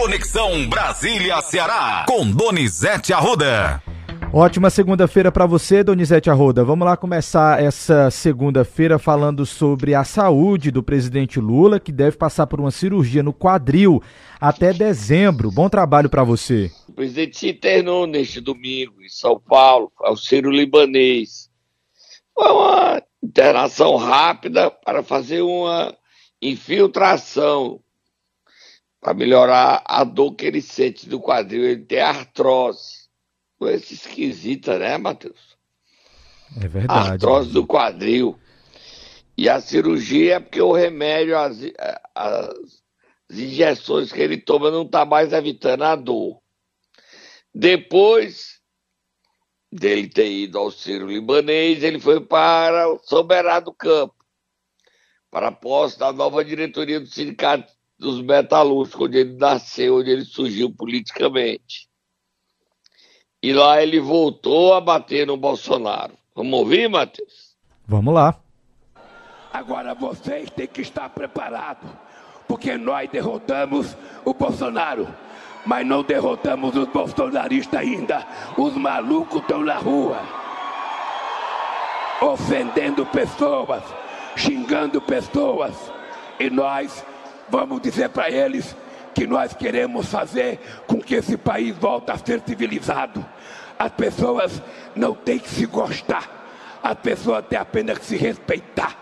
Conexão Brasília-Ceará, com Donizete Arruda. Ótima segunda-feira para você, Donizete Arruda. Vamos lá começar essa segunda-feira falando sobre a saúde do presidente Lula, que deve passar por uma cirurgia no quadril até dezembro. Bom trabalho para você. O presidente se internou neste domingo em São Paulo, ao Ciro Libanês. Foi uma internação rápida para fazer uma infiltração para melhorar a dor que ele sente do quadril. Ele tem artrose. Coisa esquisita, né, Matheus? É verdade. Artrose do quadril. E a cirurgia é porque o remédio, as, as injeções que ele toma não está mais evitando a dor. Depois dele ter ido ao Ciro Libanês, ele foi para o São Bernardo do Campo, para a posse da nova diretoria do Sindicato dos Metalúrgicos, onde ele nasceu, onde ele surgiu politicamente. E lá ele voltou a bater no Bolsonaro. Vamos ouvir, Matheus? Vamos lá. Agora vocês têm que estar preparados, porque nós derrotamos o Bolsonaro mas não derrotamos os bolsonaristas ainda. Os malucos estão na rua, ofendendo pessoas, xingando pessoas, e nós vamos dizer para eles que nós queremos fazer com que esse país volte a ser civilizado. As pessoas não têm que se gostar, as pessoas têm apenas que se respeitar.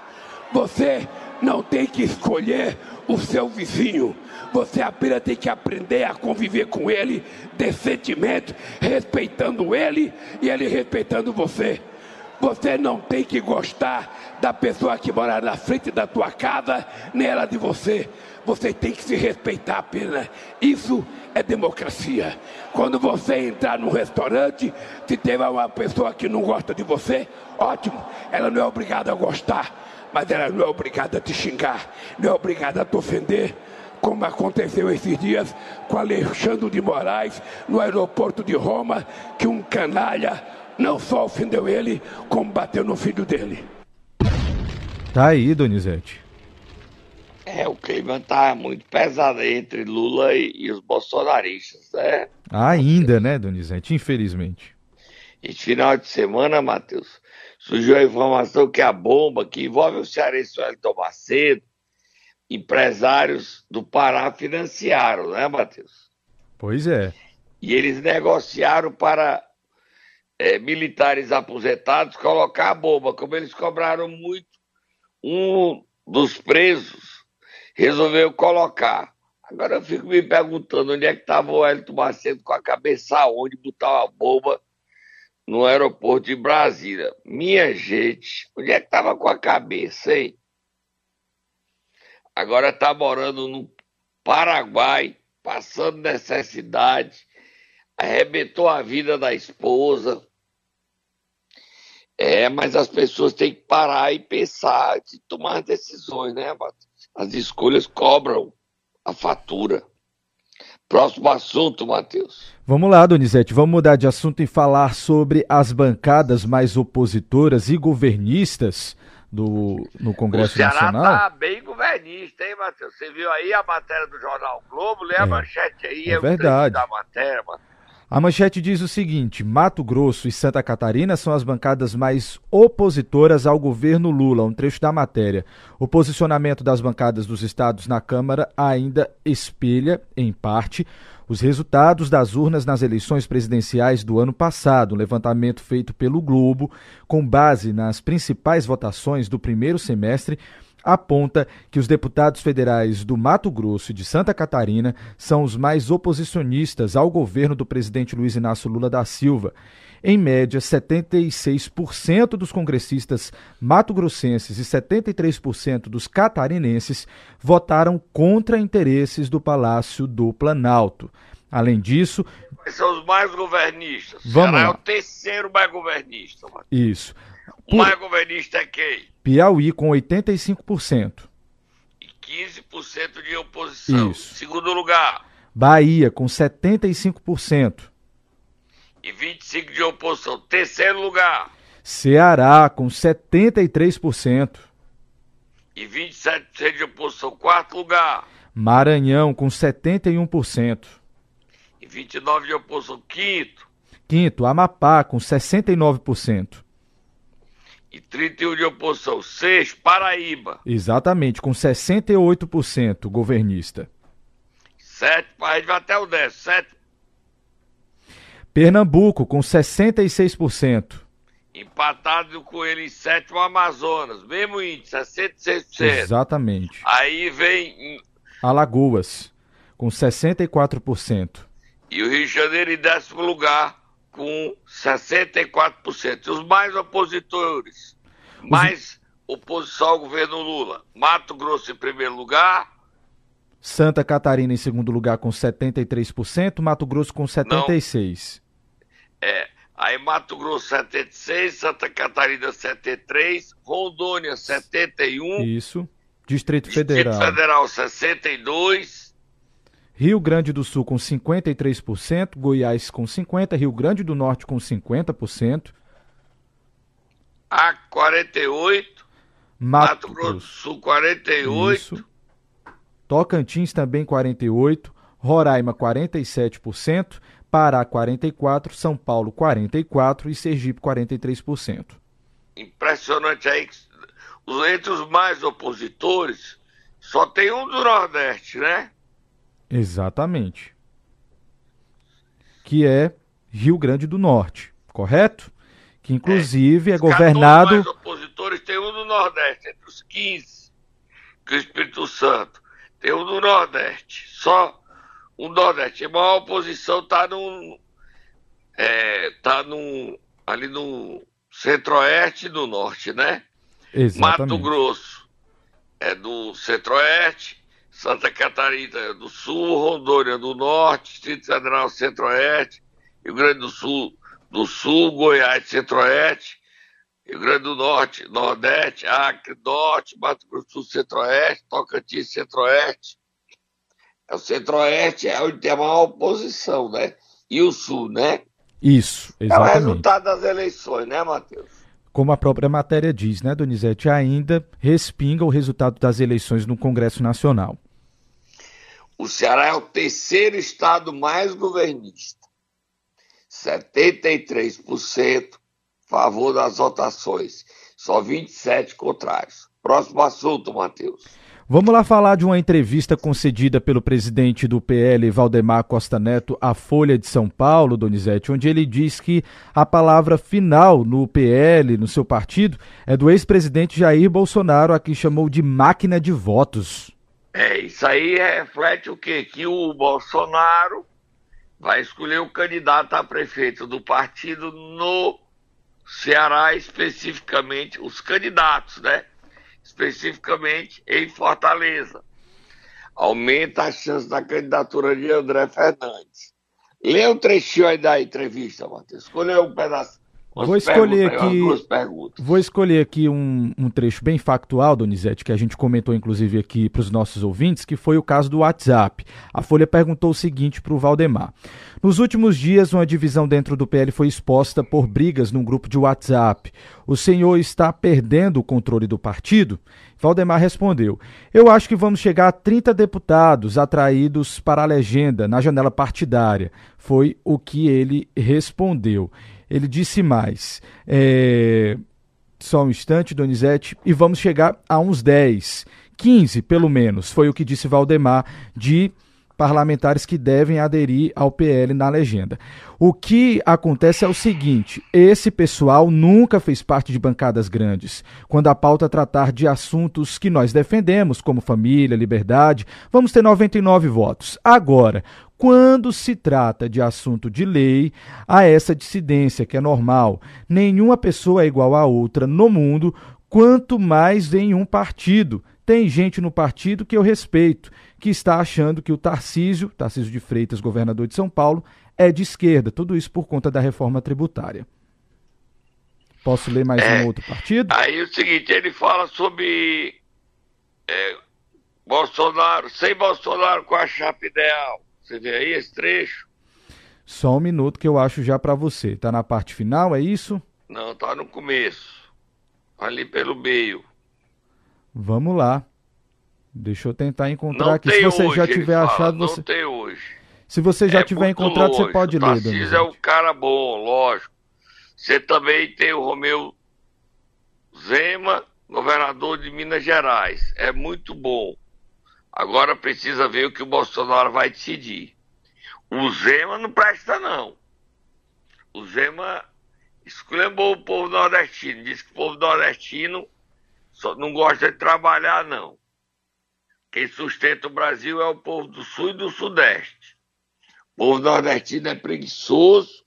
Você não tem que escolher o seu vizinho. Você apenas tem que aprender a conviver com ele decentemente, respeitando ele e ele respeitando você. Você não tem que gostar da pessoa que mora na frente da tua casa, nem ela de você. Você tem que se respeitar apenas. Isso é democracia. Quando você entrar num restaurante, se tiver uma pessoa que não gosta de você, ótimo, ela não é obrigada a gostar mas ela não é obrigada a te xingar, não é obrigada a te ofender, como aconteceu esses dias com Alexandre de Moraes no aeroporto de Roma, que um canalha não só ofendeu ele, como bateu no filho dele. Tá aí, Donizete. É, o clima tá muito pesado entre Lula e, e os bolsonaristas, né? Ainda, né, Donizete? Infelizmente. Esse final de semana, Matheus, surgiu a informação que a bomba que envolve o cearense Wellington Macedo, empresários do Pará financiaram, né, Matheus? Pois é. E eles negociaram para é, militares aposentados colocar a bomba. Como eles cobraram muito, um dos presos resolveu colocar. Agora eu fico me perguntando onde é que estava o Wellington Macedo com a cabeça onde botar uma bomba no aeroporto de Brasília. Minha gente, onde é que tava com a cabeça, hein? Agora tá morando no Paraguai, passando necessidade, arrebentou a vida da esposa. É, mas as pessoas têm que parar e pensar de tomar decisões, né, As escolhas cobram a fatura. Próximo assunto, Matheus. Vamos lá, Donizete, vamos mudar de assunto e falar sobre as bancadas mais opositoras e governistas do, no Congresso o Ceará Nacional. tá bem governista, hein, Matheus? Você viu aí a matéria do Jornal Globo? Lê é, a manchete aí, é, é verdade. da matéria, Matheus. A manchete diz o seguinte: Mato Grosso e Santa Catarina são as bancadas mais opositoras ao governo Lula. Um trecho da matéria. O posicionamento das bancadas dos estados na Câmara ainda espelha, em parte, os resultados das urnas nas eleições presidenciais do ano passado. Um levantamento feito pelo Globo, com base nas principais votações do primeiro semestre aponta que os deputados federais do Mato Grosso e de Santa Catarina são os mais oposicionistas ao governo do presidente Luiz Inácio Lula da Silva. Em média, 76% dos congressistas mato-grossenses e 73% dos catarinenses votaram contra interesses do Palácio do Planalto. Além disso. São os mais governistas. Vamos Será lá. é o terceiro mais governista. Mano. Isso. O mais governista é quem? Piauí com 85%. E 15% de oposição. Isso. Segundo lugar. Bahia com 75%. E 25% de oposição. Terceiro lugar. Ceará com 73%. E 27% de oposição. Quarto lugar. Maranhão com 71%. E 29 de oposição, quinto. Quinto, Amapá com 69%. E 31 de oposição, sexto, Paraíba. Exatamente, com 68% governista. Sete, a gente vai até o décimo, sete. Pernambuco com 66%. Empatado com ele em sétimo, Amazonas. Mesmo índice, 66%. Exatamente. Aí vem Alagoas, com 64%. E o Rio de Janeiro em décimo lugar, com 64%. E os mais opositores, os... mais oposição ao governo Lula. Mato Grosso em primeiro lugar. Santa Catarina em segundo lugar com 73%, Mato Grosso com 76%. Não. É, aí Mato Grosso 76, Santa Catarina 73, Rondônia 71. Isso. Distrito Federal. Distrito Federal 62. Rio Grande do Sul com 53%, Goiás com 50%, Rio Grande do Norte com 50%. A 48. Mato, Mato Grosso do Sul 48. Isso. Tocantins também 48, Roraima 47%, Pará 44, São Paulo 44 e Sergipe 43%. Impressionante aí entre os mais opositores, só tem um do Nordeste, né? Exatamente. Que é Rio Grande do Norte, correto? Que inclusive é, é governado. Os opositores tem um do Nordeste, entre os 15, que é o Espírito Santo. Tem um do Nordeste, só um Nordeste. A maior oposição está no. É, tá no, ali no centro-oeste e no norte, né? Exatamente. Mato Grosso é do centro-oeste, Santa Catarina do sul, Rondônia do norte, Distrito Federal centro-oeste, Rio Grande do Sul do sul, Goiás centro-oeste, Rio Grande do Norte, Nordeste, Acre, Norte, Mato Grosso do Sul, Centro-Oeste, Tocantins, Centro-Oeste. É o Centro-Oeste é onde tem a maior oposição, né? E o Sul, né? Isso, exatamente. É o resultado das eleições, né, Matheus? Como a própria matéria diz, né, Donizete, ainda respinga o resultado das eleições no Congresso Nacional. O Ceará é o terceiro estado mais governista. 73% favor das votações, só 27 contrários. Próximo assunto, Matheus. Vamos lá falar de uma entrevista concedida pelo presidente do PL, Valdemar Costa Neto, à Folha de São Paulo, Donizete, onde ele diz que a palavra final no PL, no seu partido, é do ex-presidente Jair Bolsonaro, a que chamou de máquina de votos. É, isso aí reflete o quê? Que o Bolsonaro vai escolher o candidato a prefeito do partido no Ceará, especificamente, os candidatos, né? especificamente em Fortaleza. Aumenta a chance da candidatura de André Fernandes. Lê um trechinho aí da entrevista, Matheus. Escolheu um pedaço. Vou escolher aqui, vou escolher aqui um, um, trecho bem factual, Donizete, que a gente comentou inclusive aqui para os nossos ouvintes, que foi o caso do WhatsApp. A Folha perguntou o seguinte para o Valdemar. Nos últimos dias, uma divisão dentro do PL foi exposta por brigas num grupo de WhatsApp. O senhor está perdendo o controle do partido? Valdemar respondeu: Eu acho que vamos chegar a 30 deputados atraídos para a legenda na janela partidária. Foi o que ele respondeu. Ele disse mais. É... Só um instante, Donizete, e vamos chegar a uns 10, 15 pelo menos, foi o que disse Valdemar de parlamentares que devem aderir ao PL na legenda. O que acontece é o seguinte: esse pessoal nunca fez parte de bancadas grandes. Quando a pauta tratar de assuntos que nós defendemos, como família, liberdade, vamos ter 99 votos. Agora, quando se trata de assunto de lei, há essa dissidência que é normal. Nenhuma pessoa é igual a outra no mundo, quanto mais em um partido. Tem gente no partido que eu respeito, que está achando que o Tarcísio, Tarcísio de Freitas, governador de São Paulo, é de esquerda. Tudo isso por conta da reforma tributária. Posso ler mais é, um outro partido? Aí o seguinte, ele fala sobre é, Bolsonaro, sem Bolsonaro com a chapa ideal. Você vê aí esse trecho? Só um minuto que eu acho já para você. Tá na parte final, é isso? Não, tá no começo. Ali pelo meio. Vamos lá. Deixa eu tentar encontrar não aqui. Se você hoje, já tiver achado, fala, você. Não tem hoje. Se você já é tiver encontrado, longe. você pode ler. Tarcísio é um cara bom, lógico. Você também tem o Romeu Zema, governador de Minas Gerais. É muito bom. Agora precisa ver o que o Bolsonaro vai decidir. O Zema não presta, não. O Zema esculhambou o povo nordestino. Diz que o povo nordestino não gosta de trabalhar, não. Quem sustenta o Brasil é o povo do Sul e do Sudeste. O povo nordestino é preguiçoso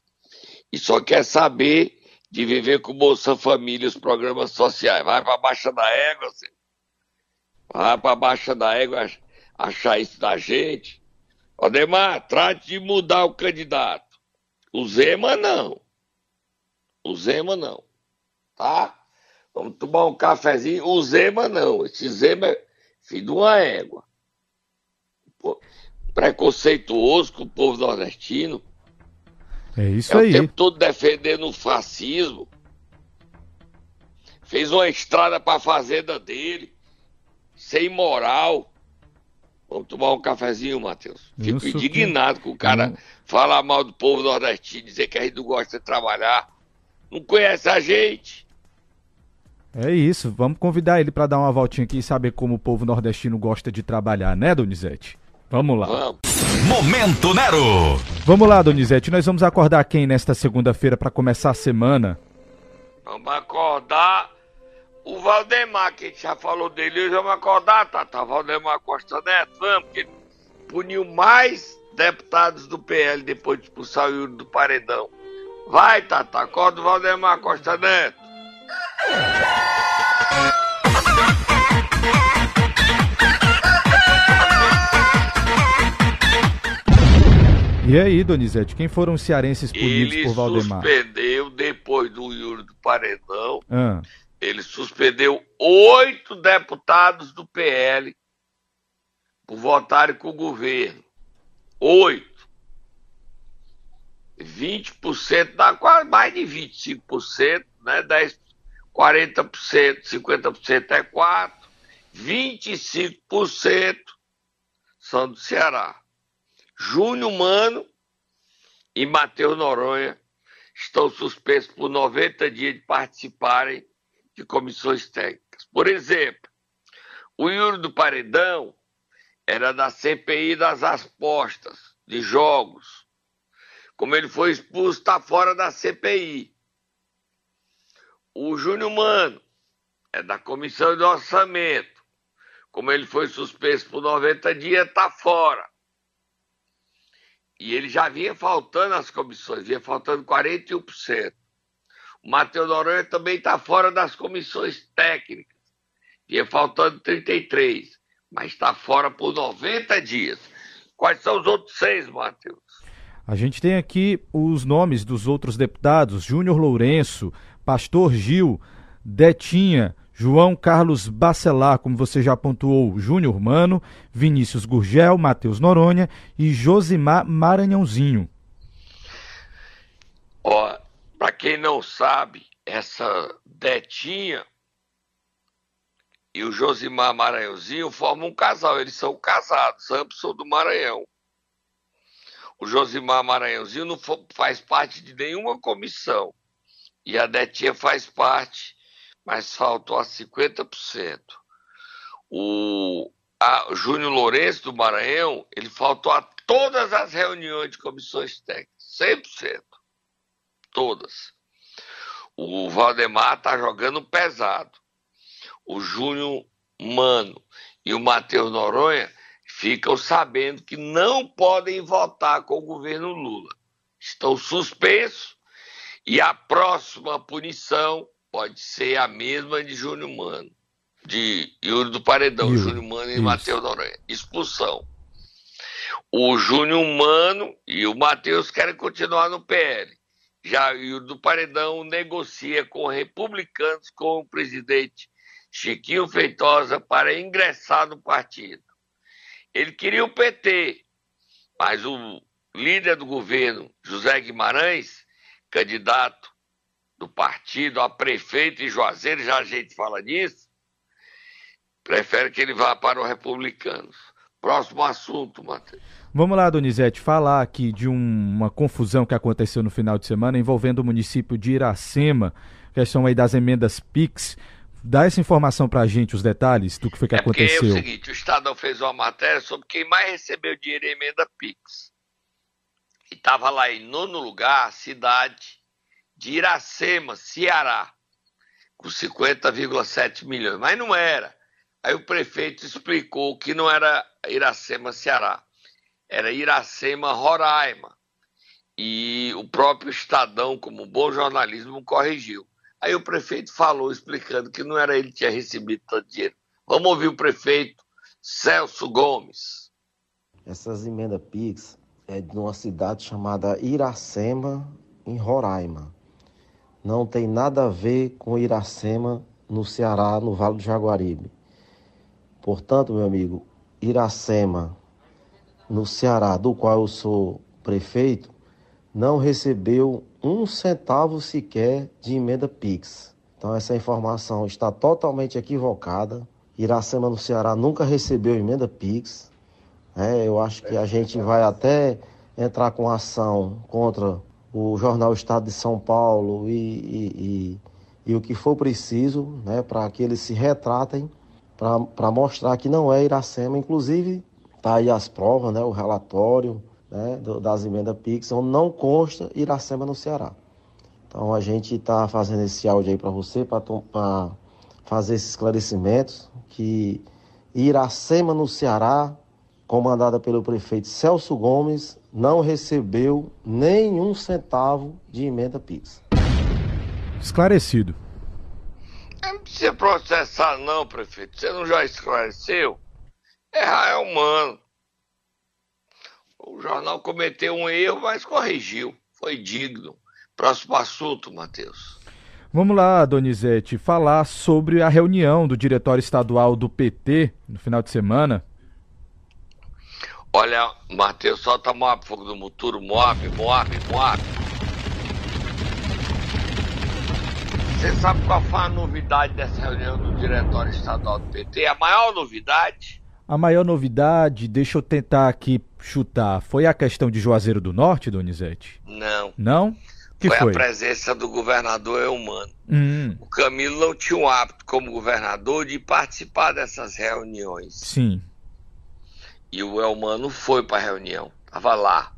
e só quer saber de viver com Bolsa Família e os programas sociais. Vai para Baixa da Égua, você. vai para Baixa da Égua achar isso da gente. Odemar, trate de mudar o candidato. O Zema não. O Zema não. Tá? Vamos tomar um cafezinho. O Zema não. Esse Zema é filho de uma égua. Preconceituoso com o povo nordestino. É isso é aí. O tempo todo defendendo o fascismo. Fez uma estrada para a fazenda dele. Sem moral. Vamos tomar um cafezinho, Matheus. Fico Isso indignado que... com o cara falar mal do povo nordestino, dizer que a gente não gosta de trabalhar. Não conhece a gente. É isso, vamos convidar ele para dar uma voltinha aqui e saber como o povo nordestino gosta de trabalhar, né, Donizete? Vamos lá. Vamos. Momento Nero. Vamos lá, Donizete, nós vamos acordar quem nesta segunda-feira para começar a semana? Vamos acordar o Valdemar, que a gente já falou dele, hoje vamos acordar, tá? Tá, Valdemar Costa Neto, vamos, porque puniu mais deputados do PL depois de expulsar o Yuri do Paredão. Vai, Tata, acorda o Valdemar Costa Neto. E aí, Donizete, quem foram os cearenses punidos ele por Valdemar? Ele suspendeu, depois do Yuri do Paredão, ah. ele suspendeu oito deputados do PL por votarem com o governo. Oito. 20% dá quase mais de 25%, né? 10, 40%, 50% é 4%, 25% são do Ceará. Júnior Mano e Matheus Noronha estão suspensos por 90 dias de participarem de comissões técnicas. Por exemplo, o Yuri do Paredão era da CPI das apostas de jogos. Como ele foi expulso, está fora da CPI. O Júnior Mano é da comissão de orçamento. Como ele foi suspenso por 90 dias, está fora. E ele já vinha faltando as comissões, vinha faltando 41%. O Matheus Noronha também está fora das comissões técnicas, vinha faltando 33%, mas está fora por 90 dias. Quais são os outros seis, Matheus? A gente tem aqui os nomes dos outros deputados: Júnior Lourenço, Pastor Gil, Detinha, João Carlos Bacelar, como você já pontuou, Júnior Mano, Vinícius Gurgel, Matheus Noronha e Josimar Maranhãozinho. Ó, para quem não sabe, essa Detinha e o Josimar Maranhãozinho formam um casal, eles são casados, ambos são do Maranhão. O Josimar Maranhãozinho não faz parte de nenhuma comissão e a Detinha faz parte mas faltou a 50%. O a Júnior Lourenço do Maranhão, ele faltou a todas as reuniões de comissões técnicas, 100%. Todas. O Valdemar está jogando pesado. O Júnior Mano e o Matheus Noronha ficam sabendo que não podem votar com o governo Lula. Estão suspensos e a próxima punição pode ser a mesma de Júnior Mano, de Yuri do Paredão, Yuri. Júnior Mano e Matheus Noronha. Expulsão. O Júnior Mano e o Matheus querem continuar no PL. Já o Yuri do Paredão negocia com republicanos com o presidente Chiquinho Feitosa para ingressar no partido. Ele queria o PT, mas o líder do governo, José Guimarães, candidato do partido a prefeito em Juazeiro, já a gente fala disso, prefere que ele vá para os republicanos. Próximo assunto, Matheus. Vamos lá, Donizete, falar aqui de um, uma confusão que aconteceu no final de semana envolvendo o município de Iracema, questão aí das emendas PIX. Dá essa informação para a gente, os detalhes do que foi que é aconteceu. É o seguinte, o Estadão fez uma matéria sobre quem mais recebeu dinheiro em emenda PIX. E estava lá em nono lugar a cidade de Iracema, Ceará, com 50,7 milhões. Mas não era. Aí o prefeito explicou que não era Iracema, Ceará, era Iracema, Roraima. E o próprio Estadão, como bom jornalismo, corrigiu. Aí o prefeito falou, explicando que não era ele que tinha recebido tanto dinheiro. Vamos ouvir o prefeito Celso Gomes. Essas emendas PIX é de uma cidade chamada Iracema, em Roraima. Não tem nada a ver com Iracema, no Ceará, no Vale do Jaguaribe. Portanto, meu amigo, Iracema, no Ceará, do qual eu sou prefeito, não recebeu um centavo sequer de emenda PIX. Então essa informação está totalmente equivocada. Iracema no Ceará nunca recebeu emenda PIX. É, eu acho que a gente vai até entrar com ação contra o jornal Estado de São Paulo e, e, e, e o que for preciso né, para que eles se retratem para mostrar que não é Iracema. Inclusive, está aí as provas, né, o relatório né, das emendas PIX, onde não consta Iracema no Ceará. Então a gente está fazendo esse áudio aí para você, para fazer esses esclarecimentos, que Iracema no Ceará, comandada pelo prefeito Celso Gomes, não recebeu nenhum centavo de emenda PIX. Esclarecido. Não precisa processar, não, prefeito. Você não já esclareceu? Errar é humano. O jornal cometeu um erro, mas corrigiu. Foi digno. Próximo assunto, Matheus. Vamos lá, Donizete, falar sobre a reunião do diretório estadual do PT no final de semana. Olha, Matheus, solta Moab, fogo do Muturo, Moab, Moab, Moab. Você sabe qual foi a novidade dessa reunião do Diretório Estadual do PT? A maior novidade? A maior novidade, deixa eu tentar aqui chutar, foi a questão de Juazeiro do Norte, Donizete? Não. Não? Que foi, foi, a presença do governador Eumano. Hum. O Camilo não tinha o hábito, como governador, de participar dessas reuniões. Sim. E o Elmano foi para a reunião, estava lá.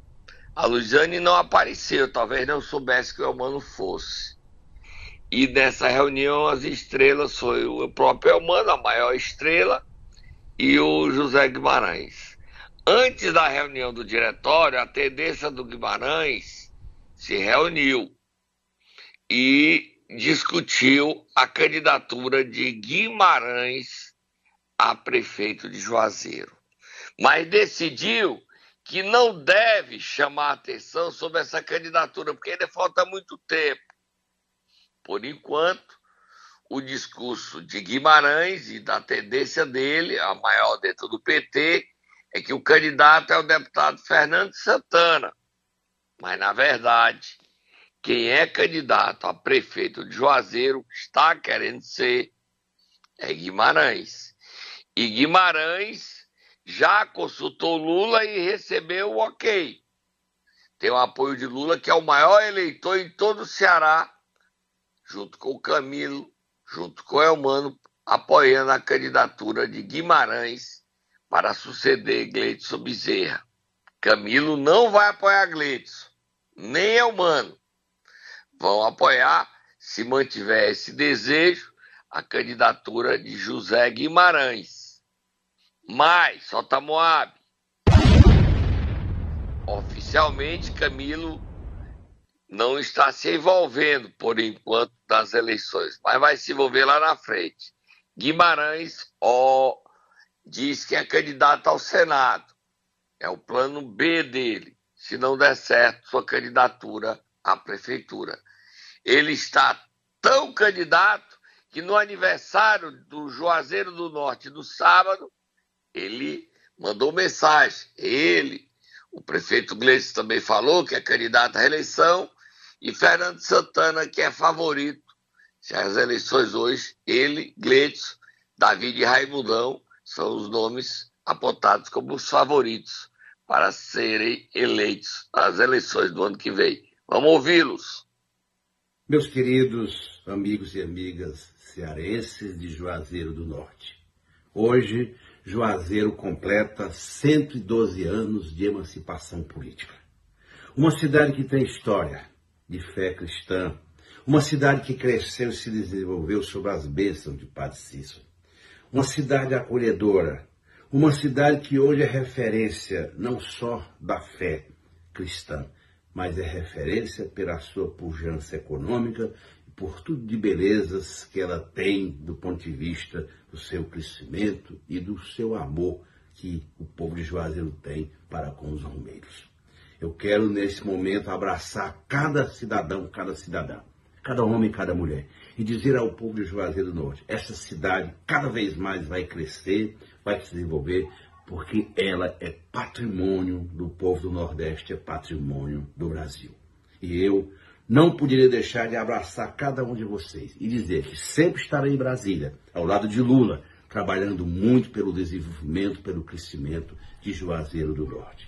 A Luiziane não apareceu, talvez não soubesse que o Elmano fosse. E nessa reunião as estrelas foi o próprio Elmano, a maior estrela, e o José Guimarães. Antes da reunião do diretório, a tendência do Guimarães se reuniu e discutiu a candidatura de Guimarães a prefeito de Juazeiro. Mas decidiu que não deve chamar atenção sobre essa candidatura, porque ainda falta muito tempo. Por enquanto, o discurso de Guimarães e da tendência dele, a maior dentro do PT, é que o candidato é o deputado Fernando Santana. Mas, na verdade, quem é candidato a prefeito de Juazeiro está querendo ser é Guimarães. E Guimarães já consultou Lula e recebeu o ok. Tem o apoio de Lula, que é o maior eleitor em todo o Ceará junto com o Camilo, junto com o Elmano, apoiando a candidatura de Guimarães para suceder Gleidson Bezerra. Camilo não vai apoiar Gleidson, nem Elmano. Vão apoiar, se mantiver esse desejo, a candidatura de José Guimarães. Mas, solta Moab. Oficialmente, Camilo não está se envolvendo, por enquanto, nas eleições, mas vai se envolver lá na frente. Guimarães ó, diz que é candidato ao Senado. É o plano B dele, se não der certo sua candidatura à prefeitura. Ele está tão candidato que no aniversário do Juazeiro do Norte, no sábado, ele mandou mensagem. Ele, o prefeito Gleice também falou que é candidato à reeleição e Fernando Santana, que é favorito, se as eleições hoje, ele, Gleitson, Davi e Raimundão são os nomes apontados como os favoritos para serem eleitos nas eleições do ano que vem. Vamos ouvi-los. Meus queridos amigos e amigas cearenses de Juazeiro do Norte, hoje Juazeiro completa 112 anos de emancipação política. Uma cidade que tem história de fé cristã, uma cidade que cresceu e se desenvolveu sob as bênçãos de Padre Cícero. Uma cidade acolhedora, uma cidade que hoje é referência não só da fé cristã, mas é referência pela sua pujança econômica por tudo de belezas que ela tem do ponto de vista do seu crescimento e do seu amor que o povo de Juazeiro tem para com os romeiros. Eu quero, nesse momento, abraçar cada cidadão, cada cidadã cada homem, cada mulher, e dizer ao povo de Juazeiro do Norte: essa cidade cada vez mais vai crescer, vai se desenvolver, porque ela é patrimônio do povo do Nordeste, é patrimônio do Brasil. E eu não poderia deixar de abraçar cada um de vocês e dizer que sempre estarei em Brasília, ao lado de Lula, trabalhando muito pelo desenvolvimento, pelo crescimento de Juazeiro do Norte.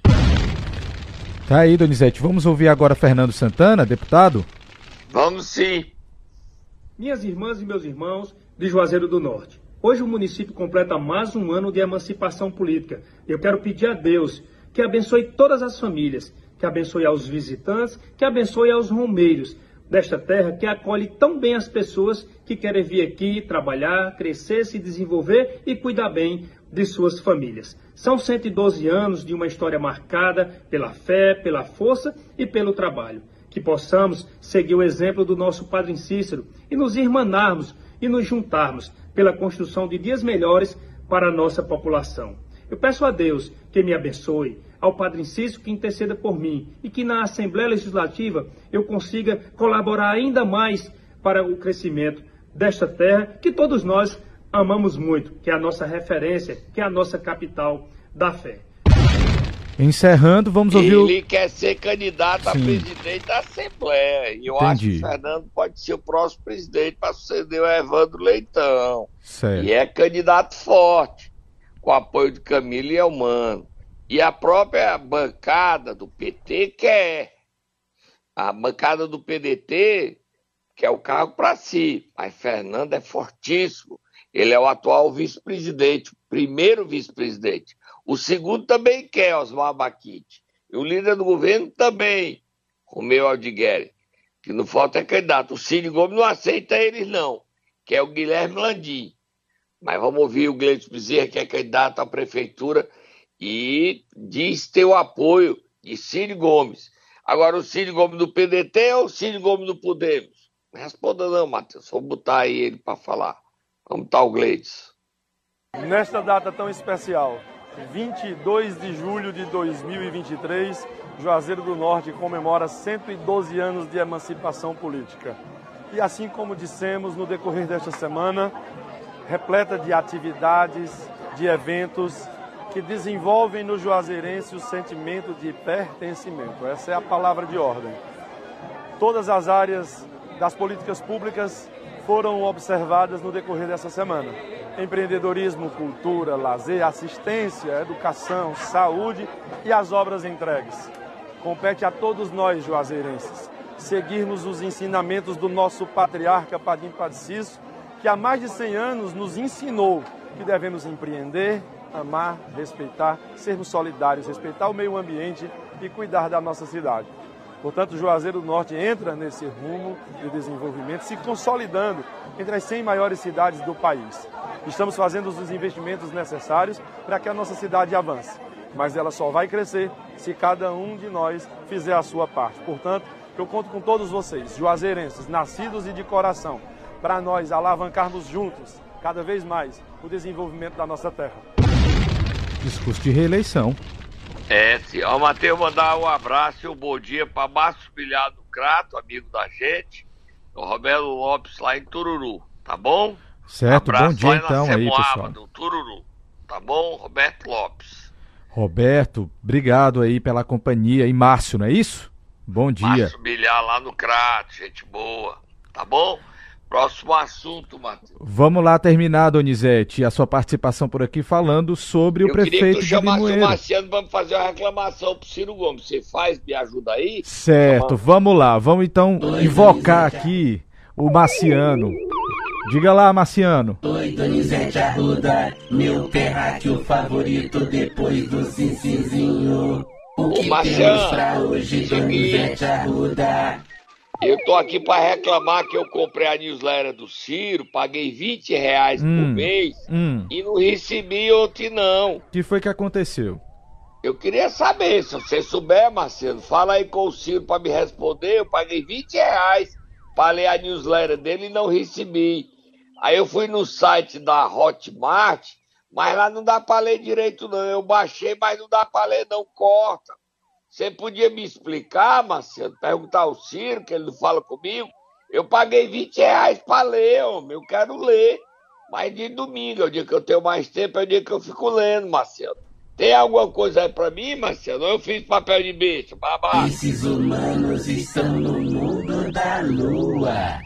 Tá aí, Donizete. Vamos ouvir agora Fernando Santana, deputado. Vamos sim. Minhas irmãs e meus irmãos de Juazeiro do Norte. Hoje o município completa mais um ano de emancipação política. Eu quero pedir a Deus que abençoe todas as famílias, que abençoe aos visitantes, que abençoe aos romeiros desta terra que acolhe tão bem as pessoas que querem vir aqui trabalhar, crescer, se desenvolver e cuidar bem de suas famílias. São 112 anos de uma história marcada pela fé, pela força e pelo trabalho que possamos seguir o exemplo do nosso Padre Cícero e nos irmanarmos e nos juntarmos pela construção de dias melhores para a nossa população. Eu peço a Deus que me abençoe, ao Padre Cícero que interceda por mim e que na Assembleia Legislativa eu consiga colaborar ainda mais para o crescimento desta terra que todos nós amamos muito, que é a nossa referência, que é a nossa capital da fé. Encerrando, vamos ouvir Ele o... quer ser candidato Sim. a presidente da Assembleia. E eu Entendi. acho que o Fernando pode ser o próximo presidente para suceder o Evandro Leitão. Certo. E é candidato forte, com apoio de Camilo e Elmano. E a própria bancada do PT quer. A bancada do PDT quer o cargo para si. Mas Fernando é fortíssimo. Ele é o atual vice-presidente, primeiro vice-presidente. O segundo também quer, Osmar Baquite. E o líder do governo também, Romeu Aldigueri. Que não falta é candidato. O Cid Gomes não aceita eles, não, que é o Guilherme Landim. Mas vamos ouvir o Gleiton Bezerra, que é candidato à prefeitura, e diz ter o apoio de Cid Gomes. Agora, o Cid Gomes do PDT ou o Cid Gomes do Podemos? Não responda não, Matheus. Vou botar aí ele para falar. Vamos botar o Gleiton. Nesta data tão especial, 22 de julho de 2023, Juazeiro do Norte comemora 112 anos de emancipação política. E assim como dissemos no decorrer desta semana, repleta de atividades, de eventos que desenvolvem no juazeirense o sentimento de pertencimento. Essa é a palavra de ordem. Todas as áreas das políticas públicas foram observadas no decorrer dessa semana empreendedorismo, cultura, lazer, assistência, educação, saúde e as obras entregues. Compete a todos nós, juazeirenses, seguirmos os ensinamentos do nosso patriarca Padim Padicício, que há mais de 100 anos nos ensinou que devemos empreender, amar, respeitar, sermos solidários, respeitar o meio ambiente e cuidar da nossa cidade. Portanto, Juazeiro do Norte entra nesse rumo de desenvolvimento, se consolidando entre as 100 maiores cidades do país. Estamos fazendo os investimentos necessários para que a nossa cidade avance, mas ela só vai crescer se cada um de nós fizer a sua parte. Portanto, eu conto com todos vocês, juazeirenses, nascidos e de coração, para nós alavancarmos juntos, cada vez mais, o desenvolvimento da nossa terra. Discurso de reeleição. É, sim. Ó, Matheus, mandar um abraço e um bom dia para Márcio Pilhado Crato, amigo da gente, o Roberto Lopes lá em Tururu, tá bom? Certo, um bom dia então aí, pessoal. Do Tururu, tá bom? Roberto Lopes. Roberto, obrigado aí pela companhia. E Márcio, não é isso? Bom dia. Márcio Bilhar lá no Crato, gente boa, tá bom? Próximo assunto, Matheus. Vamos lá terminar, Donizete, a sua participação por aqui falando sobre Eu o prefeito que de chamasse Limoeiro. o Marciano para fazer uma reclamação pro Ciro Gomes. Você faz, me ajuda aí? Certo, vamos lá. Vamos então invocar aqui o Marciano. Diga lá, Marciano. Oi, Donizete Arruda, meu terráqueo favorito depois do Cincinzinho. O que Marciano, temos pra hoje, Donizete Arruda? Eu tô aqui para reclamar que eu comprei a newsletter do Ciro, paguei 20 reais por Hum. mês Hum, e não recebi ontem não. o que foi que aconteceu? Eu queria saber, se você souber, Marcelo, fala aí com o Ciro para me responder. Eu paguei 20 reais para ler a newsletter dele e não recebi. Aí eu fui no site da Hotmart, mas lá não dá para ler direito não. Eu baixei, mas não dá para ler não, corta. Você podia me explicar, Marcelo, perguntar ao Ciro, que ele não fala comigo? Eu paguei 20 reais para ler, homem, eu quero ler. Mas de domingo, é o dia que eu tenho mais tempo, é o dia que eu fico lendo, Marcelo. Tem alguma coisa aí pra mim, Marcelo? Eu fiz papel de besta, babá. Esses humanos estão no mundo da lua.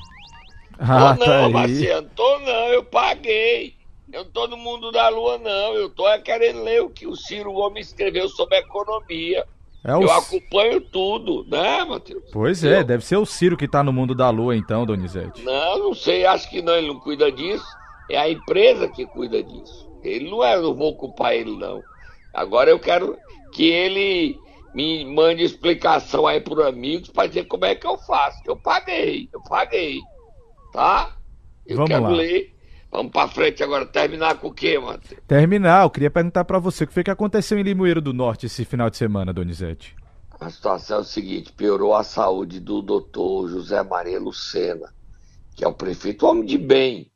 Ah, tô tá não, aí. Marcelo, tô não, eu paguei. Eu não tô no mundo da lua, não. Eu tô é querendo ler o que o Ciro Gomes escreveu sobre economia. É o... Eu acompanho tudo, né, Matheus? Pois é, deve ser o Ciro que tá no mundo da lua então, Donizete. Não, não sei, acho que não, ele não cuida disso. É a empresa que cuida disso. Ele não é, eu não vou culpar ele, não. Agora eu quero que ele me mande explicação aí por amigos para dizer como é que eu faço. Eu paguei, eu paguei. Tá? Eu Vamos quero lá. ler. Vamos pra frente agora, terminar com o quê, Matheus? Terminar, eu queria perguntar pra você o que foi que aconteceu em Limoeiro do Norte esse final de semana, Donizete. A situação é o seguinte, piorou a saúde do doutor José Maria Lucena, que é o prefeito, homem de bem,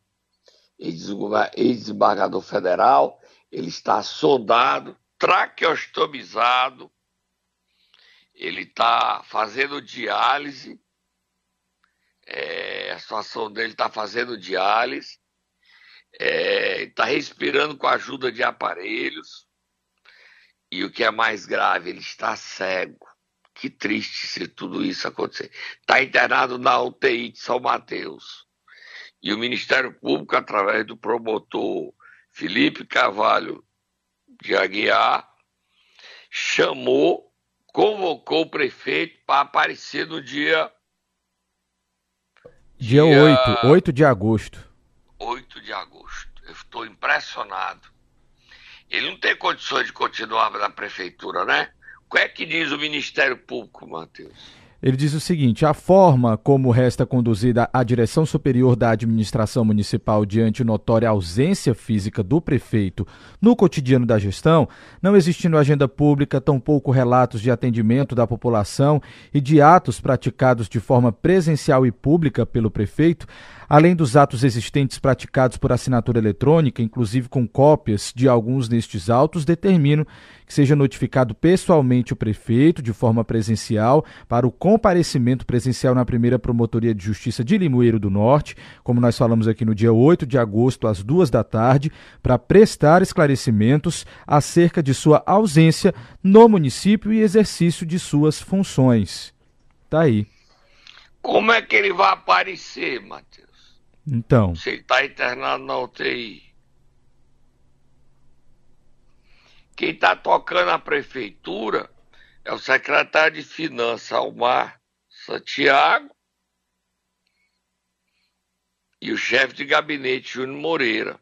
ex-desembargador federal, ele está soldado, traqueostomizado, ele está fazendo diálise, é, a situação dele está fazendo diálise, está respirando com a ajuda de aparelhos, e o que é mais grave, ele está cego. Que triste se tudo isso acontecer. Está internado na UTI de São Mateus. E o Ministério Público, através do promotor Felipe Carvalho de Aguiar, chamou, convocou o prefeito para aparecer no dia Dia Dia- 8, 8 de agosto. 8 de agosto. Eu estou impressionado. Ele não tem condições de continuar na prefeitura, né? O que é que diz o Ministério Público, Matheus? Ele diz o seguinte: a forma como resta conduzida a direção superior da administração municipal diante notória ausência física do prefeito no cotidiano da gestão, não existindo agenda pública, tampouco relatos de atendimento da população e de atos praticados de forma presencial e pública pelo prefeito, além dos atos existentes praticados por assinatura eletrônica, inclusive com cópias de alguns destes autos, determino que seja notificado pessoalmente o prefeito de forma presencial para o comparecimento presencial na primeira Promotoria de Justiça de Limoeiro do Norte, como nós falamos aqui no dia 8 de agosto, às duas da tarde, para prestar esclarecimentos acerca de sua ausência no município e exercício de suas funções. Tá aí. Como é que ele vai aparecer, Matheus? Então, Se está internado na UTI. Quem está tocando a prefeitura é o secretário de Finanças, Almar Santiago, e o chefe de gabinete, Júnior Moreira.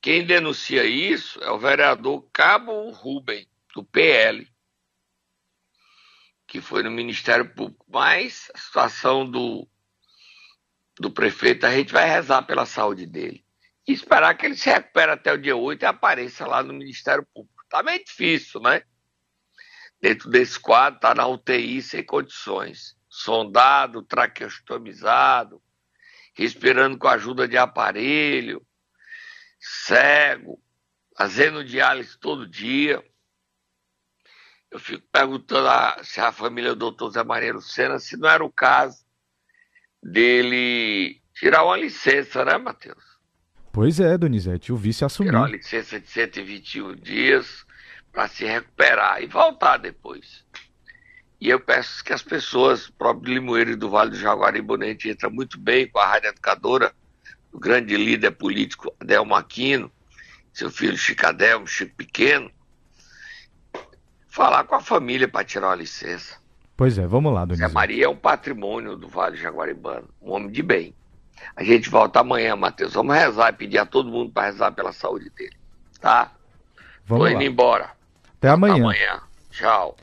Quem denuncia isso é o vereador Cabo Rubem, do PL, que foi no Ministério Público. Mas a situação do, do prefeito, a gente vai rezar pela saúde dele. E esperar que ele se recupere até o dia 8 e apareça lá no Ministério Público. Tá meio difícil, né? Dentro desse quadro, tá na UTI sem condições. Sondado, traqueostomizado, respirando com a ajuda de aparelho, cego, fazendo diálise todo dia. Eu fico perguntando a- se a família do doutor Zé Maria Lucena, se não era o caso dele tirar uma licença, né, Matheus? pois é, Donizete, o vice assumiu. Tirar uma licença de 121 dias para se recuperar e voltar depois. E eu peço que as pessoas, próprio Limoeiro e do Vale do Jaguaribe, a gente entra muito bem com a Rádio Educadora, o grande líder político Adelmo Aquino, seu filho Chico Adelmo, Chico Pequeno, falar com a família para tirar uma licença. Pois é, vamos lá, Zé Donizete. Maria é um patrimônio do Vale Jaguaribano, um homem de bem. A gente volta amanhã, Matheus. Vamos rezar e pedir a todo mundo para rezar pela saúde dele. Tá? Vamos Tô indo lá. embora. Até amanhã. Amanhã. Tchau.